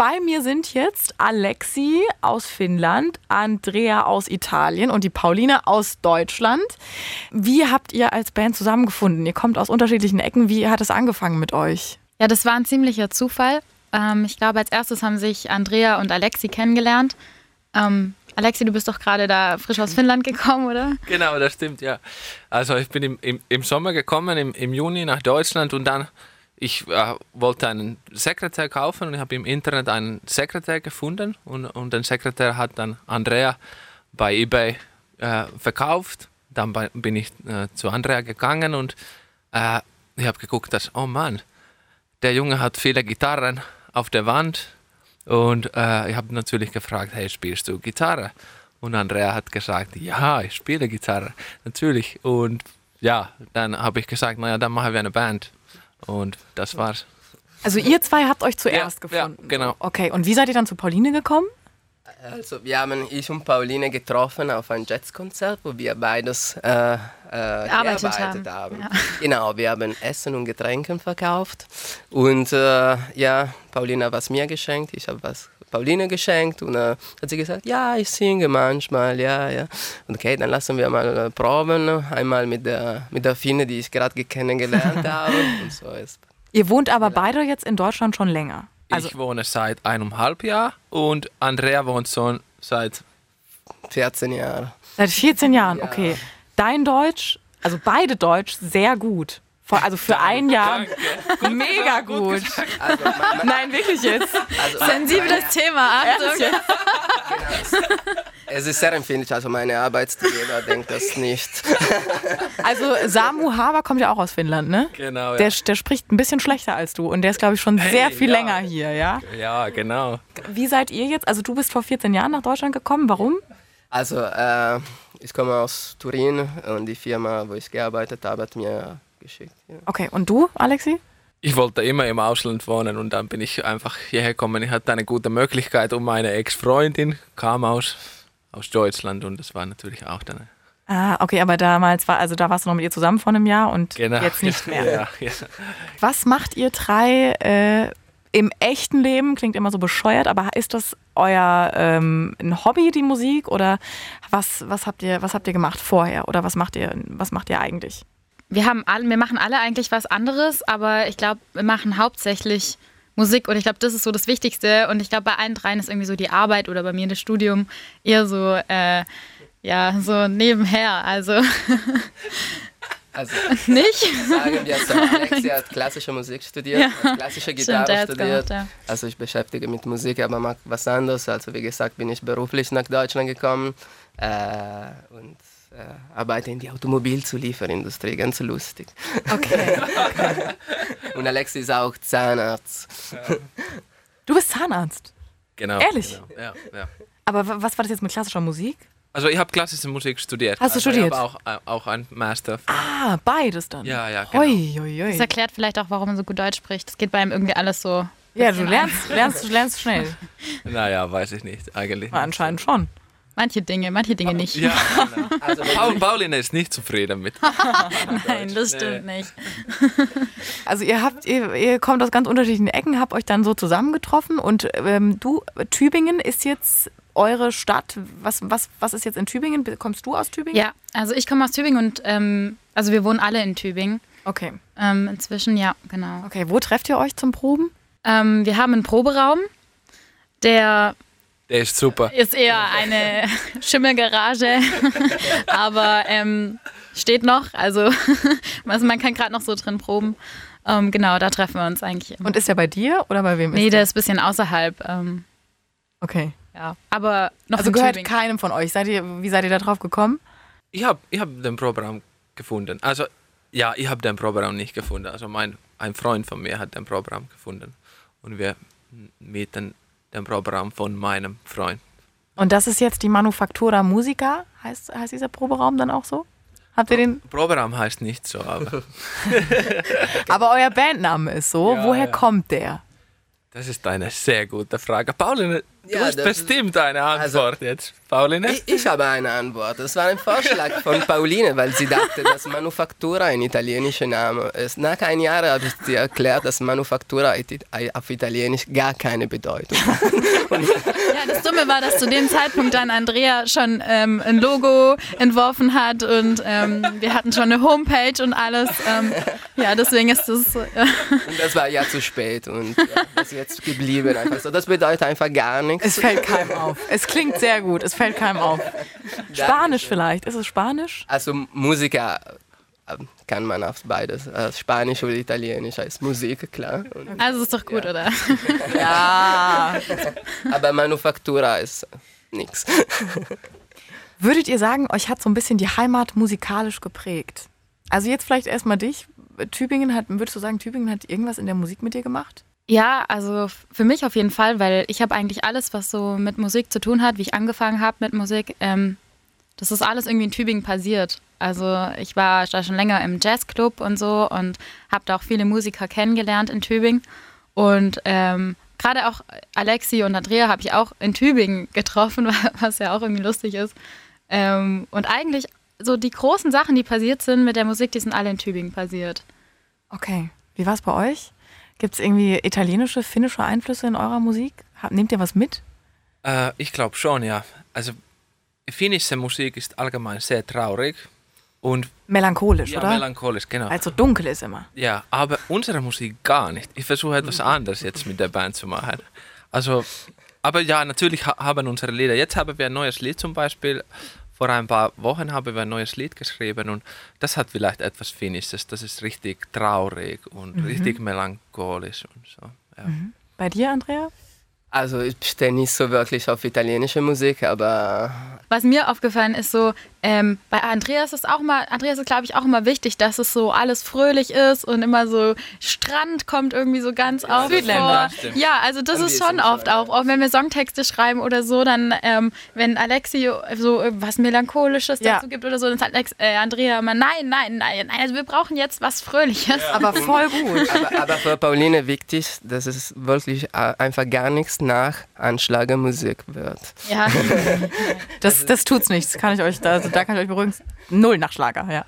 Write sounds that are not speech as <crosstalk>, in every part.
bei mir sind jetzt Alexi aus Finnland, Andrea aus Italien und die Pauline aus Deutschland. Wie habt ihr als Band zusammengefunden? Ihr kommt aus unterschiedlichen Ecken. Wie hat es angefangen mit euch? Ja, das war ein ziemlicher Zufall. Ähm, ich glaube, als erstes haben sich Andrea und Alexi kennengelernt. Ähm, Alexi, du bist doch gerade da frisch aus Finnland gekommen, oder? Genau, das stimmt, ja. Also ich bin im, im, im Sommer gekommen, im, im Juni nach Deutschland und dann ich äh, wollte einen Sekretär kaufen und ich habe im Internet einen Sekretär gefunden und, und den Sekretär hat dann Andrea bei eBay äh, verkauft. Dann bei, bin ich äh, zu Andrea gegangen und äh, ich habe geguckt, dass, oh Mann, der Junge hat viele Gitarren auf der Wand und äh, ich habe natürlich gefragt, hey, spielst du Gitarre? Und Andrea hat gesagt, ja, ich spiele Gitarre, natürlich. Und ja, dann habe ich gesagt, naja, dann machen wir eine Band. Und das war's. Also ihr zwei habt euch zuerst Ja, gefunden. ja, genau. Okay, und wie seid ihr dann zu Pauline gekommen? Also wir haben ich und Pauline getroffen auf ein Jazzkonzert, wo wir beides äh, äh, Gearbeitet haben, haben. ja. <laughs> Genau, wir haben Essen und Getränke verkauft. Und äh, ja, Pauline hat was mir geschenkt, ich habe was Pauline geschenkt und äh, hat sie gesagt, ja, ich singe manchmal, ja, ja. Und okay, dann lassen wir mal äh, proben, einmal mit der, mit der Finne, die ich gerade kennengelernt <laughs> habe. Und so ist Ihr wohnt aber beide jetzt in Deutschland schon länger. Also ich wohne seit eineinhalb Jahren und Andrea wohnt schon seit 14 Jahre. seit 14 Jahren, okay. Dein Deutsch, also beide Deutsch, sehr gut. Vor- Also für ein Jahr mega gut. Also, mein, mein, Nein, wirklich jetzt. also, Sensibles Thema, Achtung. Jetzt? <laughs> Es ist sehr empfindlich, also meine Arbeitsgeber denkt das nicht. <laughs> Also Samu Haber kommt ja auch aus Finnland, ne? Genau, ja. Der, der spricht ein bisschen schlechter als du und der ist, glaube ich, schon sehr Hey, viel ja. länger hier, ja? Ja, genau. Wie seid ihr jetzt? Also du bist vor 14 Jahren nach Deutschland gekommen. Warum? Also, äh, ich komme aus Turin und die Firma, wo ich gearbeitet habe, hat mir geschickt. Ja. Okay, und du, Alexi? Ich wollte immer im Ausland wohnen und dann bin ich einfach hierher gekommen. Ich hatte eine gute Möglichkeit und meine Ex-Freundin kam aus, aus Deutschland und das war natürlich auch dann. Ah, okay, aber damals war, also da warst du noch mit ihr zusammen vor einem Jahr und Genau. jetzt nicht mehr. <laughs> Ja, ja. Was macht ihr drei äh, im echten Leben? Klingt immer so bescheuert, aber ist das euer ähm, ein Hobby, die Musik? Oder was, was, habt ihr, was habt ihr gemacht vorher? Oder was macht ihr, was macht ihr eigentlich? Wir, haben alle, wir machen alle eigentlich was anderes, aber ich glaube, wir machen hauptsächlich Musik und ich glaube, das ist so das Wichtigste. Und ich glaube, bei allen dreien ist irgendwie so die Arbeit oder bei mir das Studium eher so, äh, ja, so nebenher. Also Also, <laughs> nicht. sagen wir so, Alexi hat klassische Musik studiert, Ja. klassische Stimmt, Gitarre hat's studiert. gemacht, ja. Also ich beschäftige mit Musik, aber mag was anderes. Also wie gesagt, bin ich beruflich nach Deutschland gekommen äh, und arbeite in die Automobilzulieferindustrie, ganz lustig. Okay. <laughs> Und Alexi ist auch Zahnarzt. Du bist Zahnarzt. Genau. Ehrlich? Genau. Ja, ja. Aber wa- was war das jetzt mit klassischer Musik? Also ich habe klassische Musik studiert. Hast du also studiert? Ich habe auch, äh, auch ein Master. Ah, beides dann. Ja, ja, genau. Hoi, hoi, Das hoi. erklärt vielleicht auch, warum er so gut Deutsch spricht. Das geht bei ihm irgendwie alles so. Ja, du lernst, lernst, lernst schnell. <laughs> Naja, weiß ich nicht, eigentlich. Na, anscheinend schon. Manche Dinge, manche Dinge nicht. Ja, <laughs> genau. Also Paul, Pauline ist nicht zufrieden mit. <laughs> Nein, das stimmt nicht. <laughs> Also ihr habt, ihr, ihr kommt aus ganz unterschiedlichen Ecken, habt euch dann so zusammengetroffen und ähm, du, Tübingen ist jetzt eure Stadt. Was, was, was ist jetzt in Tübingen? Kommst du aus Tübingen? Ja, also ich komme aus Tübingen und ähm, also wir wohnen alle in Tübingen. Okay. Ähm, inzwischen, ja, genau. Okay, wo trefft ihr euch zum Proben? Ähm, wir haben einen Proberaum, der Der ist super. ist eher eine <laughs> Schimmelgarage, <laughs> aber ähm, steht noch. Also, <laughs> also man kann gerade noch so drin proben. Ähm, genau, da treffen wir uns eigentlich. Immer. Und ist der bei dir oder bei wem nee, ist der ist ein bisschen außerhalb. Ähm, Okay. ja, aber noch Also gehört Tübingen. keinem von euch. Seid ihr, wie seid ihr da drauf gekommen? Ich habe ich hab den Proberaum gefunden. Also, ja, ich habe den Proberaum nicht gefunden. Also, mein, ein Freund von mir hat den Proberaum gefunden. Und wir mieten den Proberaum von meinem Freund. Und das ist jetzt die Manufactura Musica, heißt, heißt dieser Proberaum dann auch so? Habt ihr den? Proberaum heißt nicht so, aber <laughs> Aber euer Bandname ist so. Ja, Woher ja. kommt der? das ist eine sehr gute Frage. Pauline, Du Ja, hast bestimmt eine Antwort jetzt, Pauline. Ich, ich habe eine Antwort. Das war ein Vorschlag von <laughs> Pauline, weil sie dachte, dass Manufaktura ein italienischer Name ist. Nach einem Jahr habe ich sie erklärt, dass Manufaktura auf Italienisch gar keine Bedeutung hat. <laughs> Ja, das Dumme war, dass zu dem Zeitpunkt dann Andrea schon ähm, ein Logo entworfen hat und ähm, wir hatten schon eine Homepage und alles. Ähm, ja, deswegen ist das. Äh, Und das war ja zu spät und ja, das ist jetzt geblieben. Einfach so. Das bedeutet einfach gar nichts. Es fällt keinem auf. Es klingt sehr gut, es fällt keinem auf. Spanisch vielleicht. Ist es Spanisch? Also Musiker äh, kann man auf beides, äh, Spanisch oder Italienisch als Musik, klar. Und, also ist doch gut, oder? <laughs> Ja. aber Manufaktura ist nichts. <laughs> Würdet ihr sagen, euch hat so ein bisschen die Heimat musikalisch geprägt? Also jetzt vielleicht erstmal dich. Tübingen hat, würdest du sagen, Tübingen hat irgendwas in der Musik mit dir gemacht? Ja, also für mich auf jeden Fall, weil ich habe eigentlich alles, was so mit Musik zu tun hat, wie ich angefangen habe mit Musik, ähm, das ist alles irgendwie in Tübingen passiert. Also ich war da schon länger im Jazzclub und so und habe da auch viele Musiker kennengelernt in Tübingen. Und ähm, gerade auch Alexi und Andrea habe ich auch in Tübingen <laughs> getroffen, was ja auch irgendwie lustig ist. Ähm, und eigentlich so die großen Sachen, die passiert sind mit der Musik, die sind alle in Tübingen passiert. Okay. Wie war es bei euch? Gibt es irgendwie italienische, finnische Einflüsse in eurer Musik? Nehmt ihr was mit? Äh, ich glaube schon, ja. Also finnische Musik ist allgemein sehr traurig und Melancholisch, ja, oder? melancholisch, genau. Also dunkel ist immer. Ja, aber unsere Musik gar nicht. Ich versuche etwas anderes jetzt mit der Band zu machen. Also, aber ja, natürlich ha haben unsere Lieder. Jetzt haben wir ein neues Lied zum Beispiel. Vor ein paar Wochen haben wir ein neues Lied geschrieben und das hat vielleicht etwas Finnisches. Das ist richtig traurig und richtig melancholisch und so. Ja. Bei dir, Andrea? Also ich stehe nicht so wirklich auf italienische Musik, aber Was mir aufgefallen ist, so ähm, bei Andreas ist auch mal, Andreas ist glaube ich auch immer wichtig, dass es so alles fröhlich ist und immer so Strand kommt irgendwie so ganz auf Südländer. vor. Ja, also das ist schon oft ja. auch, auch wenn wir Songtexte schreiben oder so, dann ähm, wenn Alexi so was melancholisches Ja. dazu gibt oder so, dann sagt Alex, äh, Andrea immer nein, nein, nein, nein, also wir brauchen jetzt was Fröhliches. Aber voll gut. aber, aber für Pauline wichtig, dass es wirklich einfach gar nichts nach Anschlagermusik wird. Ja. <laughs> Das, das tut's nichts, kann ich euch, da, also da kann ich euch beruhigen. Null nach Schlager, ja.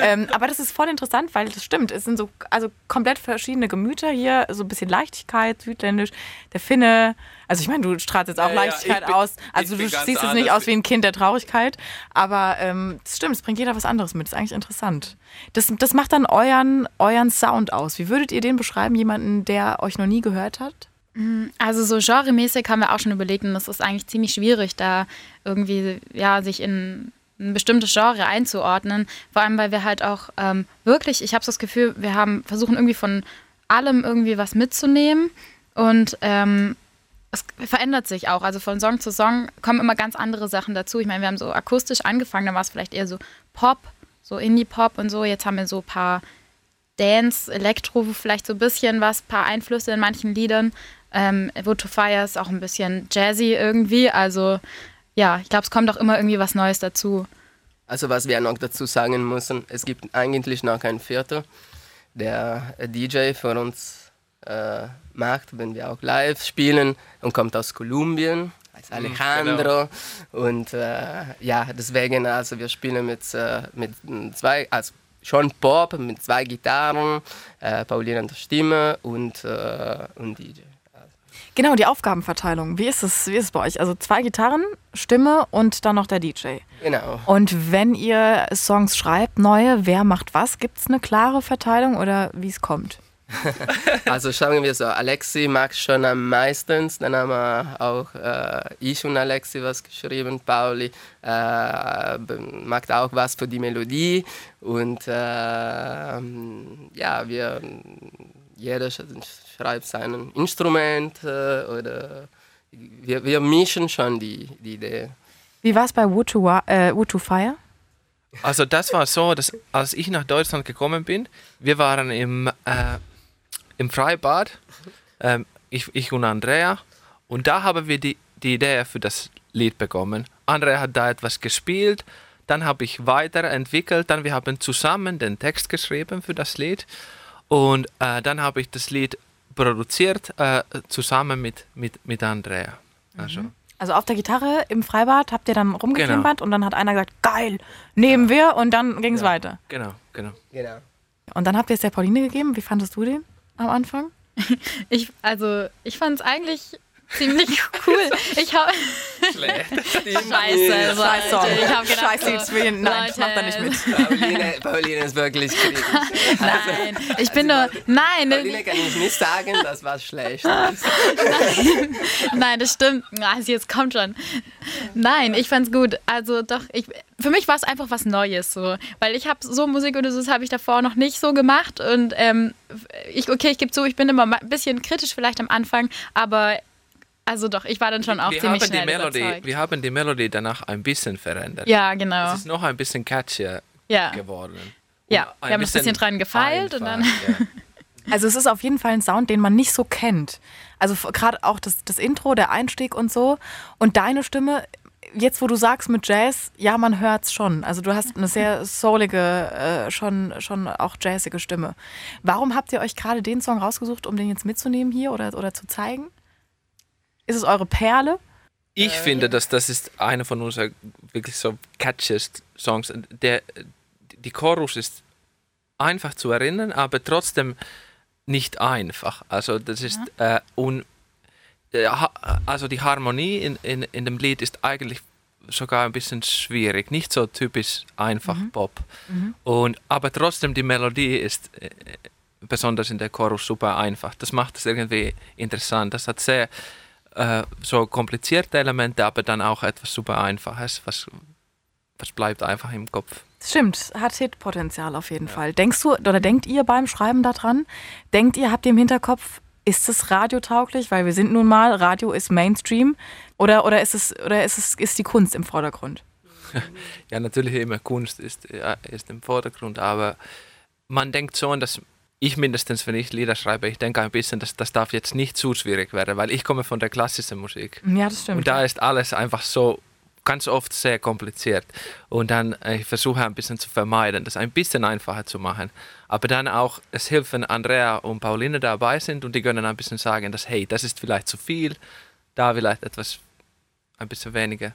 Ähm, aber das ist voll interessant, weil das stimmt. Es sind so also komplett verschiedene Gemüter hier, so ein bisschen Leichtigkeit, südländisch, der Finne. Also ich meine, du strahlst jetzt auch Ja, Leichtigkeit ich bin- aus. Also du siehst jetzt nicht aus wie ein Kind der Traurigkeit. Aber ähm, das stimmt, es bringt jeder was anderes mit. Das ist eigentlich interessant. Das, das macht dann euren, euren Sound aus. Wie würdet ihr den beschreiben, jemanden, der euch noch nie gehört hat? Also so genremäßig haben wir auch schon überlegt und das ist eigentlich ziemlich schwierig, da irgendwie ja sich in ein bestimmtes Genre einzuordnen. Vor allem, weil wir halt auch ähm, wirklich, ich habe das Gefühl, wir haben versuchen irgendwie von allem irgendwie was mitzunehmen und ähm, es verändert sich auch. Also von Song zu Song kommen immer ganz andere Sachen dazu. Ich meine, wir haben so akustisch angefangen, dann war es vielleicht eher so Pop, so Indie-Pop und so. Jetzt haben wir so ein paar Dance, Elektro, vielleicht so ein bisschen was, paar Einflüsse in manchen Liedern. Ähm, Wood to Fire ist auch ein bisschen jazzy irgendwie. Also ja, ich glaube, es kommt auch immer irgendwie was Neues dazu. Also was wir noch dazu sagen müssen, es gibt eigentlich noch ein Viertel, der DJ für uns äh, macht, wenn wir auch live spielen und kommt aus Kolumbien, heißt Alejandro. Und äh, ja, deswegen, also wir spielen mit, äh, mit zwei, also schon Pop, mit zwei Gitarren, äh, Pauline an der Stimme und, äh, und DJ. Genau, die Aufgabenverteilung. Wie ist es, wie ist es bei euch? Also zwei Gitarren, Stimme und dann noch der DJ. Genau. Und wenn ihr Songs schreibt, neue, wer macht was? Gibt es eine klare Verteilung oder wie es kommt? <laughs> Also sagen wir so, Alexi mag schon am meisten, dann haben wir auch äh, ich und Alexi was geschrieben, Pauli äh, macht auch was für die Melodie und äh, ja, wir, jeder sch- schreibt sein Instrument äh, oder wir, wir mischen schon die, die Idee. Wie war es bei Wood to, Wa- äh, Wood to Fire? Also das war so, dass als ich nach Deutschland gekommen bin, wir waren im, äh, im Freibad, ähm, ich, ich und Andrea, und da haben wir die, die Idee für das Lied bekommen. Andrea hat da etwas gespielt, dann habe ich weiterentwickelt, dann wir haben zusammen den Text geschrieben für das Lied und äh, dann habe ich das Lied produziert äh, zusammen mit, mit, mit Andrea. Also, Also auf der Gitarre im Freibad habt ihr dann rumgeklimpert und dann hat einer gesagt, geil, nehmen wir und dann ging es weiter. genau, genau. Genau. Und dann habt ihr es der Pauline gegeben. Wie fandest du den am Anfang? <laughs> Ich, also, ich fand es eigentlich ziemlich cool. Ich habe Scheiße, also, Scheiß Song. Alter, ich habe gedacht, Scheiß Lied, so, Nein, Leute, ich mach da nicht mit. Pauline, Pauline ist wirklich <laughs> kritisch. Nein, ich bin nur, nein, Pauline kann ich nicht sagen, das war schlecht. <laughs> nein, das stimmt. Also jetzt kommt schon. Nein, ich fand's gut. Also doch, ich, für mich war es einfach was Neues so, weil ich habe so Musik oder so, das habe ich davor noch nicht so gemacht und ähm, ich, okay, ich gebe zu, ich bin immer ein bisschen kritisch vielleicht am Anfang, aber also doch, ich war dann schon auch wir, ziemlich haben die schnell Melodie, überzeugt. wir haben die Melodie danach ein bisschen verändert. Ja, genau. Es ist noch ein bisschen catchier Ja. geworden. Und Ja, wir haben ein bisschen dran gefeilt und dann- einfach, ja. <laughs> Also es ist auf jeden Fall ein Sound, den man nicht so kennt. Also gerade auch das, das Intro, der Einstieg und so. Und deine Stimme, jetzt wo du sagst mit Jazz, ja, man hört's schon. Also du hast eine sehr soulige, äh, schon, schon auch jazzige Stimme. Warum habt ihr euch gerade den Song rausgesucht, um den jetzt mitzunehmen hier oder, oder zu zeigen? Ist es eure Perle? Ich finde, dass das ist einer von unseren wirklich so catchiest Songs. Der, die Chorus ist einfach zu erinnern, aber trotzdem nicht einfach. Also das ist äh, un, äh, also die Harmonie in, in, in dem Lied ist eigentlich sogar ein bisschen schwierig, nicht so typisch einfach Pop. Und aber trotzdem die Melodie ist äh, besonders in der Chorus super einfach. Das macht es irgendwie interessant. Das hat sehr äh, so komplizierte Elemente, aber dann auch etwas super Einfaches, was, was bleibt einfach im Kopf. Stimmt, hat Hitpotenzial auf jeden Fall. Denkst du oder denkt ihr beim Schreiben daran? Denkt ihr, habt ihr im Hinterkopf, ist es radiotauglich? Weil wir sind nun mal, Radio ist Mainstream. Oder, oder, ist, es, oder ist, es, ist die Kunst im Vordergrund? <laughs> Ja, natürlich immer Kunst ist, ja, ist im Vordergrund, aber man denkt schon, dass ich mindestens, wenn ich Lieder schreibe, ich denke ein bisschen, dass das darf jetzt nicht zu schwierig werden, weil ich komme von der klassischen Musik. Ja, das stimmt. Und da ist alles einfach so ganz oft sehr kompliziert. Und dann äh, ich versuche ein bisschen zu vermeiden, das ein bisschen einfacher zu machen. Aber dann auch, es hilft, wenn Andrea und Pauline dabei sind und die können ein bisschen sagen, dass hey, das ist vielleicht zu viel, da vielleicht etwas ein bisschen weniger.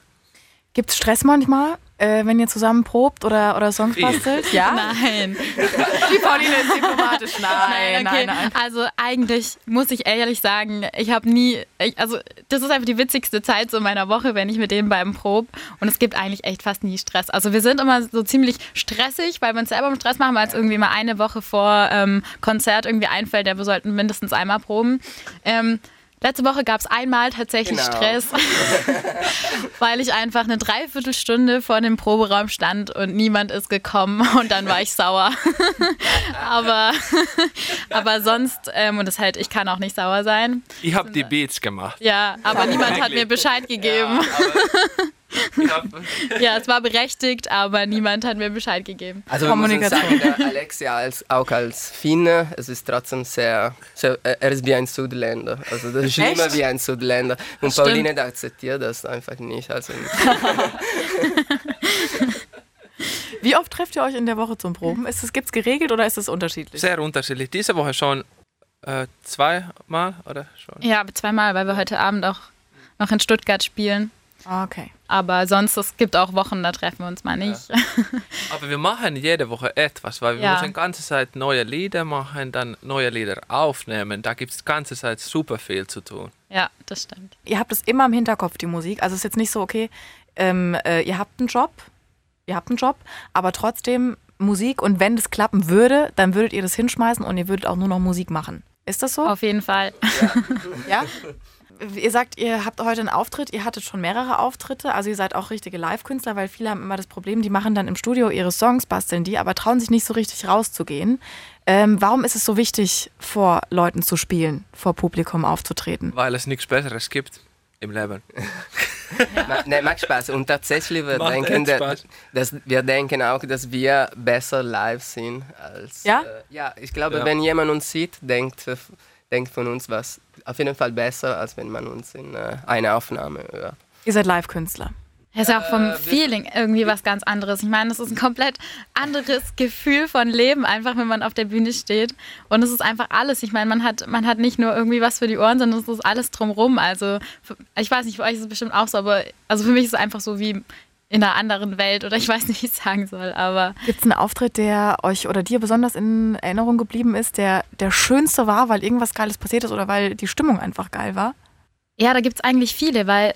Gibt es Stress manchmal, äh, wenn ihr zusammen probt oder, oder Songs bastelt? Ja? <laughs> Nein. Die Pauline ist diplomatisch. <laughs> Nein, okay. Also eigentlich muss ich ehrlich sagen, ich habe nie, ich, also das ist einfach die witzigste Zeit so meiner Woche, wenn ich mit denen beim Prob und es gibt eigentlich echt fast nie Stress. Also wir sind immer so ziemlich stressig, weil wir uns selber im Stress machen, weil es irgendwie mal eine Woche vor ähm, Konzert irgendwie einfällt, ja, wir sollten mindestens einmal proben. Ähm, Letzte Woche gab es einmal tatsächlich Genau. Stress, <laughs> weil ich einfach eine Dreiviertelstunde vor dem Proberaum stand und niemand ist gekommen und dann war ich sauer. <laughs> aber, aber sonst, ähm, und das halt, ich kann auch nicht sauer sein. Ich habe die Beats gemacht. Ja, aber niemand hat mir Bescheid gegeben. Hab, Ja, es war berechtigt, aber niemand hat mir Bescheid gegeben. Also Kommunikation. sagen, der Alexia als, auch als Finne, es ist trotzdem sehr, sehr, er ist wie ein Südländer. Also das ist schlimmer Echt? wie ein Südländer. Und Stimmt. Pauline akzeptiert das einfach nicht. Also <laughs> Wie oft trefft ihr euch in der Woche zum Proben? Ist es, gibt's geregelt oder ist es unterschiedlich? sehr unterschiedlich. Diese Woche schon äh, zweimal oder schon? Ja, zweimal, weil wir heute Abend auch noch in Stuttgart spielen. Ah, Okay. Aber sonst, es gibt auch Wochen, da treffen wir uns mal nicht. <laughs> Aber wir machen jede Woche etwas, weil wir Ja. müssen die ganze Zeit neue Lieder machen, dann neue Lieder aufnehmen. Da gibt es die ganze Zeit super viel zu tun. Ja, das stimmt. Ihr habt es immer im Hinterkopf, die Musik. Also es ist jetzt nicht so, okay, ähm, äh, ihr habt einen Job, ihr habt einen Job, aber trotzdem Musik und wenn das klappen würde, dann würdet ihr das hinschmeißen und ihr würdet auch nur noch Musik machen. Ist das so? Auf jeden Fall. Ja? <laughs> <laughs> Ihr sagt, ihr habt heute einen Auftritt, ihr hattet schon mehrere Auftritte, also ihr seid auch richtige Live-Künstler, weil viele haben immer das Problem, die machen dann im Studio ihre Songs, basteln die, aber trauen sich nicht so richtig rauszugehen. Ähm, warum ist es so wichtig, vor Leuten zu spielen, vor Publikum aufzutreten? Weil es nichts Besseres gibt im Leben. <laughs> Ma, ne, macht Spaß. Und tatsächlich, wir Macht denken, dass, Spaß. dass, wir denken auch, dass wir besser live sind als. Ja? Äh, ja, ich glaube, Ja. wenn jemand uns sieht, denkt, äh, denkt von uns was auf jeden Fall besser, als wenn man uns in äh, einer Aufnahme hört. Ihr seid Live-Künstler. Es ist ja auch vom Äh, Feeling irgendwie was ganz anderes. Ich meine, es ist ein komplett anderes Gefühl von Leben, einfach wenn man auf der Bühne steht. Und es ist einfach alles. Ich meine, man hat, man hat nicht nur irgendwie was für die Ohren, sondern es ist alles drumrum. Also, ich weiß nicht, für euch ist es bestimmt auch so, aber also für mich ist es einfach so wie in einer anderen Welt oder ich weiß nicht, wie ich es sagen soll, aber Gibt es einen Auftritt, der euch oder dir besonders in Erinnerung geblieben ist, der der schönste war, weil irgendwas Geiles passiert ist oder weil die Stimmung einfach geil war? Ja, da gibt es eigentlich viele, weil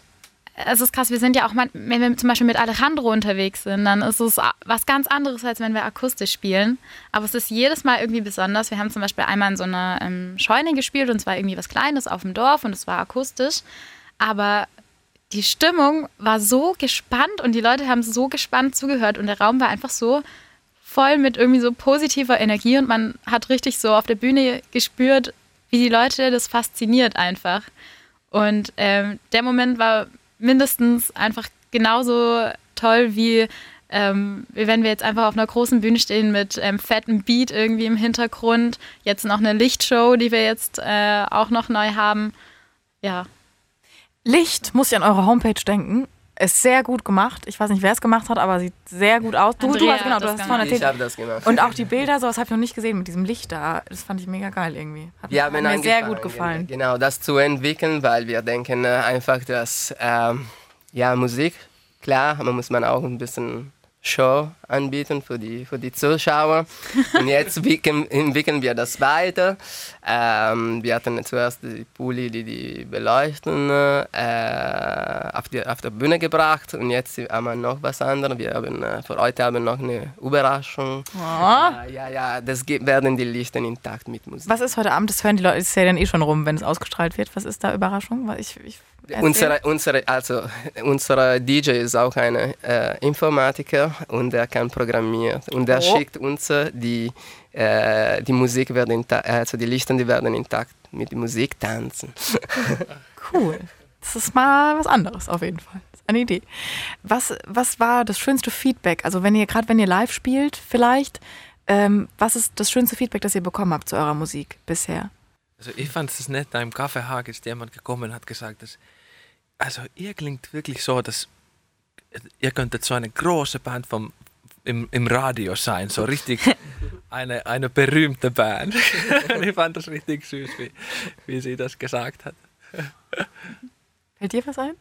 es ist krass, wir sind ja auch, mal, wenn wir zum Beispiel mit Alejandro unterwegs sind, dann ist es was ganz anderes, als wenn wir akustisch spielen. Aber es ist jedes Mal irgendwie besonders. Wir haben zum Beispiel einmal in so einer ähm, Scheune gespielt und zwar irgendwie was Kleines auf dem Dorf und es war akustisch. Aber die Stimmung war so gespannt und die Leute haben so gespannt zugehört und der Raum war einfach so voll mit irgendwie so positiver Energie und man hat richtig so auf der Bühne gespürt, wie die Leute das fasziniert einfach. Und ähm, der Moment war mindestens einfach genauso toll wie ähm, wenn wir jetzt einfach auf einer großen Bühne stehen mit ähm, fettem Beat irgendwie im Hintergrund. Jetzt noch eine Lichtshow, die wir jetzt äh, auch noch neu haben. Ja, Licht, muss ich an eure Homepage denken. Ist sehr gut gemacht. Ich weiß nicht, wer es gemacht hat, aber sieht sehr gut aus. Du, du hast genau, du hast gemacht. vorhin Ich erzählt. habe das gemacht. Und auch die Bilder, sowas habe ich noch nicht gesehen mit diesem Licht da. Das fand ich mega geil irgendwie. Hat, Wir hat mir sehr gut gefallen. Genau, das zu entwickeln, weil wir denken äh, einfach, dass ähm, ja, Musik, klar, man muss man auch ein bisschen Show anbieten für die, für die Zuschauer. Und jetzt <laughs> entwickeln, entwickeln wir das weiter. Ähm, wir hatten zuerst die Pulli, die die beleuchten, äh, auf, die, auf der Bühne gebracht und jetzt haben wir noch was anderes. Wir haben äh, für heute haben noch eine Überraschung. Äh, ja, ja, das werden die Lichter intakt mit Musik. Was ist heute Abend? Das hören die Leute, ist ja dann eh schon rum, wenn es ausgestrahlt wird. Was ist da Überraschung? Weil ich, ich. Unsere, unsere, also, <laughs> unser DJ ist auch ein äh, Und er kann programmieren. Und er Oh. schickt uns äh, die, äh, die Musik, wird inta- also die Lichter, die werden intakt mit der Musik tanzen. <laughs> Cool. Das ist mal was anderes auf jeden Fall. Das ist eine Idee. Was, was war das schönste Feedback? Also wenn ihr, gerade wenn ihr live spielt, vielleicht, ähm, was ist das schönste Feedback, das ihr bekommen habt zu eurer Musik bisher? Also ich fand es nett, da im Kaffeehag ist jemand gekommen und hat gesagt, dass, also ihr klingt wirklich so, dass ihr könntet so eine große Band vom, im, im Radio sein, so richtig <laughs> eine, eine berühmte Band. <laughs> Ich fand das richtig süß, wie, wie sie das gesagt hat. Fällt dir was ein?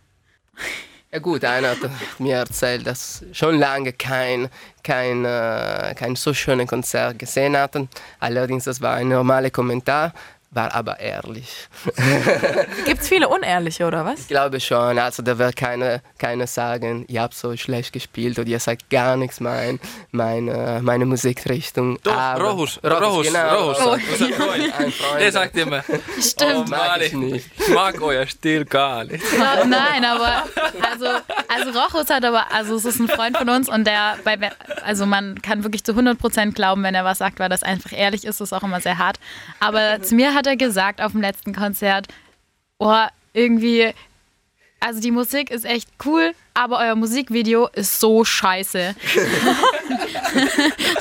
Ja gut, einer hat mir erzählt, dass schon lange kein, kein, äh, kein so schönes Konzert gesehen hatten. Allerdings, das war ein normaler Kommentar, war aber ehrlich. <laughs> Gibt es viele Unehrliche oder was? Ich glaube schon, also da wird keiner keine sagen, ihr habt so schlecht gespielt oder ihr seid gar nichts mein, meine, meine Musikrichtung. Doch, Aber- Rohus, Rohus, Rohus, genau. Rohus, unser Freund. Ein Freund. Der sagt immer, Stimmt. oh Mag ich ich, nicht. ich mag euer Stil gar nicht. Ja, nein, aber also, also Rochus hat aber, also es ist ein Freund von uns und der, bei, also man kann wirklich zu 100% glauben, wenn er was sagt, weil das einfach ehrlich ist, ist auch immer sehr hart. Aber zu mir hat er gesagt auf dem letzten Konzert, oh, irgendwie, also die Musik ist echt cool, aber euer Musikvideo ist so scheiße.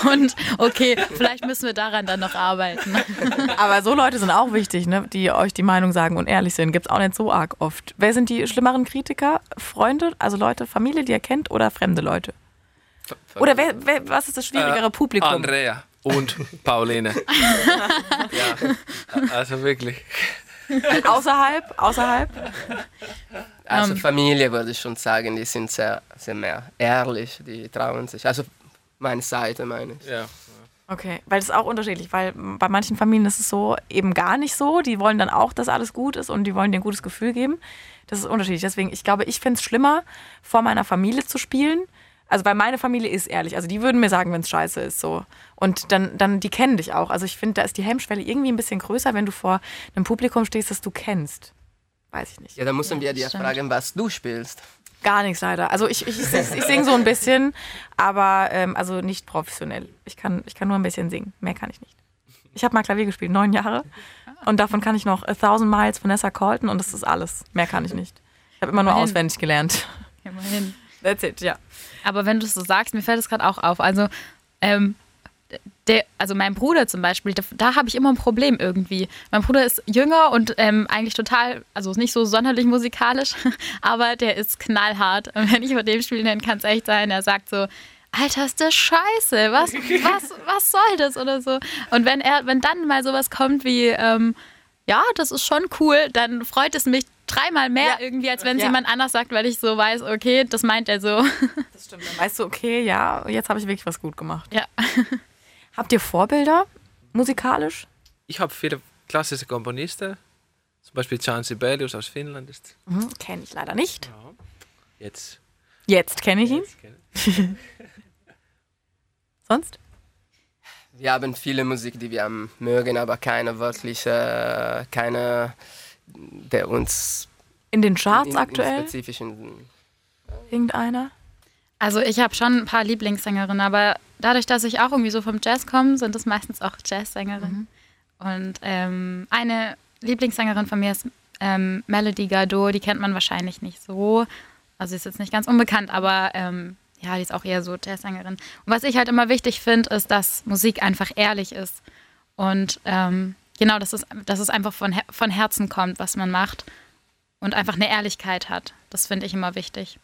<laughs> und okay, vielleicht müssen wir daran dann noch arbeiten. <laughs> Aber so Leute sind auch wichtig, ne? die euch die Meinung sagen und ehrlich sind. Gibt es auch nicht so arg oft. Wer sind die schlimmeren Kritiker? Freunde, also Leute, Familie, die ihr kennt oder fremde Leute? Oder wer, wer, was ist das schwierigere Publikum? Andrea und Pauline. <laughs> ja, also wirklich. Außerhalb? Außerhalb? Also Ähm. Familie würde ich schon sagen, die sind sehr, sehr mehr ehrlich, die trauen sich. Also meine Seite meine ich. Ja. Okay, weil das ist auch unterschiedlich, weil bei manchen Familien ist es so eben gar nicht so. Die wollen dann auch, dass alles gut ist und die wollen dir ein gutes Gefühl geben. Das ist unterschiedlich. Deswegen, ich glaube, ich finde es schlimmer, vor meiner Familie zu spielen. Also, weil meine Familie ist ehrlich. Also, die würden mir sagen, wenn es scheiße ist, so. Und dann, dann, die kennen dich auch. Also, ich finde, da ist die Hemmschwelle irgendwie ein bisschen größer, wenn du vor einem Publikum stehst, das du kennst. Weiß ich nicht. Ja, dann müssen wir dir stimmt. fragen, was du spielst. Gar nichts leider. Also ich, ich, ich, ich singe so ein bisschen, aber ähm, also nicht professionell. Ich kann, ich kann nur ein bisschen singen. Mehr kann ich nicht. Ich habe mal Klavier gespielt, neun Jahre. Und davon kann ich noch A Thousand Miles Vanessa Colton und das ist alles. Mehr kann ich nicht. Ich habe immer nur Immerhin. auswendig gelernt. Immerhin. That's it, ja. Aber wenn du es so sagst, mir fällt es gerade auch auf. Also, ähm, der, also mein Bruder zum Beispiel, da, da habe ich immer ein Problem irgendwie. Mein Bruder ist jünger und ähm, eigentlich total, also nicht so sonderlich musikalisch, <laughs> aber der ist knallhart. Und wenn ich mit dem spiele, dann kann es echt sein, er sagt so, Alter, ist das scheiße, was, was, was soll das oder so. Und wenn er, wenn dann mal sowas kommt wie, ähm, ja, das ist schon cool, dann freut es mich dreimal mehr Ja. irgendwie, als wenn es Ja. jemand anders sagt, weil ich so weiß, okay, das meint er so. <laughs> Das stimmt. Dann weißt du, okay, ja, jetzt habe ich wirklich was gut gemacht. Ja. <laughs> Habt ihr Vorbilder musikalisch? Ich habe viele klassische Komponisten, zum Beispiel Jan Sibelius aus Finnland ist Mhm, Kenne ich leider nicht. jetzt. Jetzt kenne ich ihn. jetzt kenn- <laughs> Sonst? Wir haben viele Musik, die wir mögen, aber keine wirklich, äh, keine, der uns In den Charts in, in aktuell? spezifischen Irgendeiner? Also ich habe schon ein paar Lieblingssängerinnen, aber dadurch, dass ich auch irgendwie so vom Jazz komme, sind es meistens auch Jazzsängerinnen. Und ähm, eine Lieblingssängerin von mir ist ähm, Melody Gardot, die kennt man wahrscheinlich nicht so. Also sie ist jetzt nicht ganz unbekannt, aber ähm, ja, die ist auch eher so Jazzsängerin. Und was ich halt immer wichtig finde, ist, dass Musik einfach ehrlich ist. Und ähm, genau, dass es, dass es einfach von, von Herzen kommt, was man macht. Und einfach eine Ehrlichkeit hat. Das finde ich immer wichtig.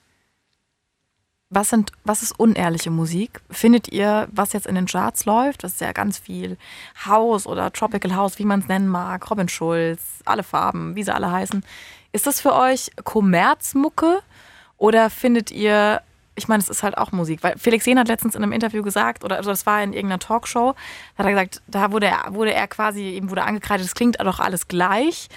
Was, sind, was ist unehrliche Musik? Findet ihr, was jetzt in den Charts läuft, das ist ja ganz viel House oder Tropical House, wie man es nennen mag, Robin Schulz, alle Farben, wie sie alle heißen. Ist das für euch Kommerzmucke oder findet ihr, ich meine, es ist halt auch Musik, weil Felix Jehn hat letztens in einem Interview gesagt, oder also das war in irgendeiner Talkshow, da hat er gesagt, da wurde er, wurde er quasi, ihm wurde angekreidet, es klingt doch alles gleich.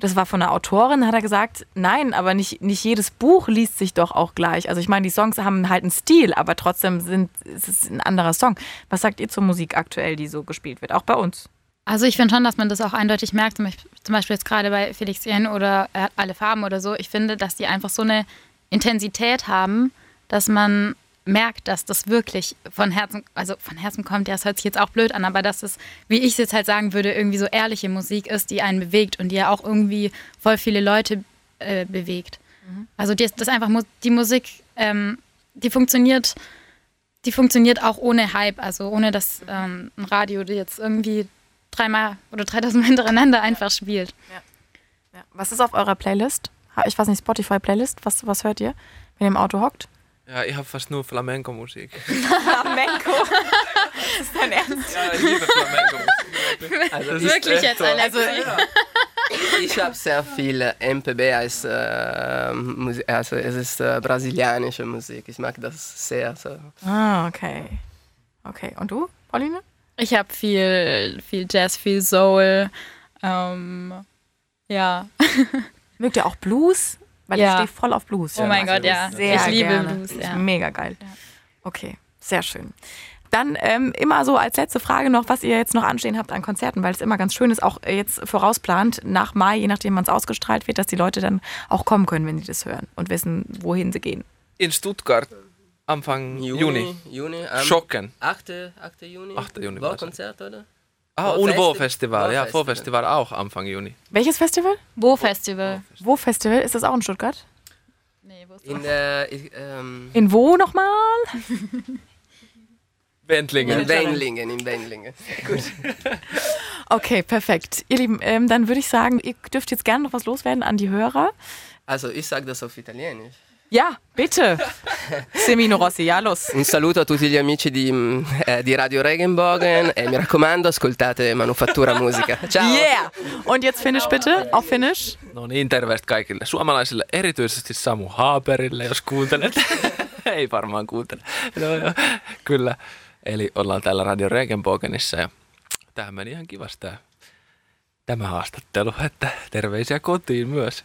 Das war von einer Autorin, hat er gesagt, nein, aber nicht, nicht jedes Buch liest sich doch auch gleich. Also ich meine, die Songs haben halt einen Stil, aber trotzdem sind, es ist ein anderer Song. Was sagt ihr zur Musik aktuell, die so gespielt wird? Auch bei uns. Also ich finde schon, dass man das auch eindeutig merkt, zum Beispiel, jetzt gerade bei Felix Jen oder äh, Alle Farben oder so. Ich finde, dass die einfach so eine Intensität haben, dass man merkt, dass das wirklich von Herzen, also von Herzen kommt, ja, das hört sich jetzt auch blöd an, aber dass es, wie ich es jetzt halt sagen würde, irgendwie so ehrliche Musik ist, die einen bewegt und die ja auch irgendwie voll viele Leute äh, bewegt. Also die, das einfach die Musik, ähm, die funktioniert, die funktioniert auch ohne Hype, also ohne dass ähm, ein Radio die jetzt irgendwie dreimal oder 3000 Mal <laughs> hintereinander einfach spielt. Ja. Was ist auf eurer Playlist? Ich weiß nicht, Spotify-Playlist, was, was hört ihr, wenn ihr im Auto hockt? Ja, ich habe fast nur Flamenco-Musik. <laughs> Flamenco. das ist dein Ernst? Ja, ich liebe Flamenco-Musik. Also Das ist Wirklich jetzt, so. Alexi? Ich habe sehr viel MPB als äh, Musik, also es ist äh, brasilianische Musik. Ich mag das sehr. So. Ah, okay. Okay, und du, Pauline? Ich habe viel, viel Jazz, viel Soul. Ähm, ja. <laughs> Mögt ihr auch Blues? Weil Ja. ich stehe voll auf Blues. Oh mein Gott, ja. Sehr ich liebe gerne. Blues, Ist ja. Mega geil. Okay, sehr schön. Dann ähm, immer so als letzte Frage noch, was ihr jetzt noch anstehen habt an Konzerten, weil es immer ganz schön ist, auch äh, jetzt vorausplant, nach Mai, je nachdem wann es ausgestrahlt wird, dass die Leute dann auch kommen können, wenn sie das hören und wissen, wohin sie gehen. In Stuttgart Anfang Juni. Juni am Schocken. 8. 8. Juni. 8. Juni war. Konzert, oder? Ah, Wo und Festi- Wo-Festival. Ja, Wo-Festival. Wo-Festival auch Anfang Juni. Welches Festival? Wo Festival? Wo Festival? Ist das auch in Stuttgart? Nee, wo ist In der ich, ähm, In wo nochmal? <laughs> Wendlingen. in Wendlingen, in Wendlingen. Gut. <laughs> Okay, perfekt. Ihr Lieben, ähm, dann würde ich sagen, ihr dürft jetzt gerne noch was loswerden an die Hörer. Also ich sage das auf Italienisch. Ja, bitte. Semino Rossi, ja, los. Un saluto a tutti gli amici di, mm, eh, di Radio Regenbogen e mi raccomando ascoltate Manufattura Musica. Ciao! Yeah! Und jetzt Finish bitte, auf Finish. No niin, terveistä kaikille suomalaisille, erityisesti Samu Haaperille, jos kuuntelet. <laughs> Ei varmaan kuuntele. No, joo. Kyllä. Eli ollaan täällä Radio Regenbogenissa ja tähän meni ihan kivasti tämä haastattelu, että terveisiä kotiin myös.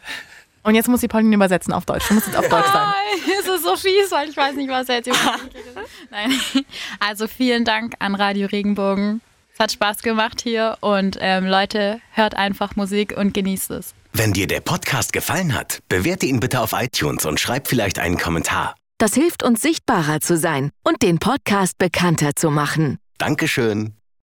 Und jetzt muss die Pauline übersetzen auf Deutsch. Du musst jetzt auf Deutsch sein. Nein, es ist so fies, weil ich weiß nicht, was er jetzt überhaupt <laughs> Nein. Also vielen Dank an Radio Regenbogen. Es hat Spaß gemacht hier und ähm, Leute, hört einfach Musik und genießt es. Wenn dir der Podcast gefallen hat, bewerte ihn bitte auf iTunes und schreib vielleicht einen Kommentar. Das hilft uns sichtbarer zu sein und den Podcast bekannter zu machen. Dankeschön.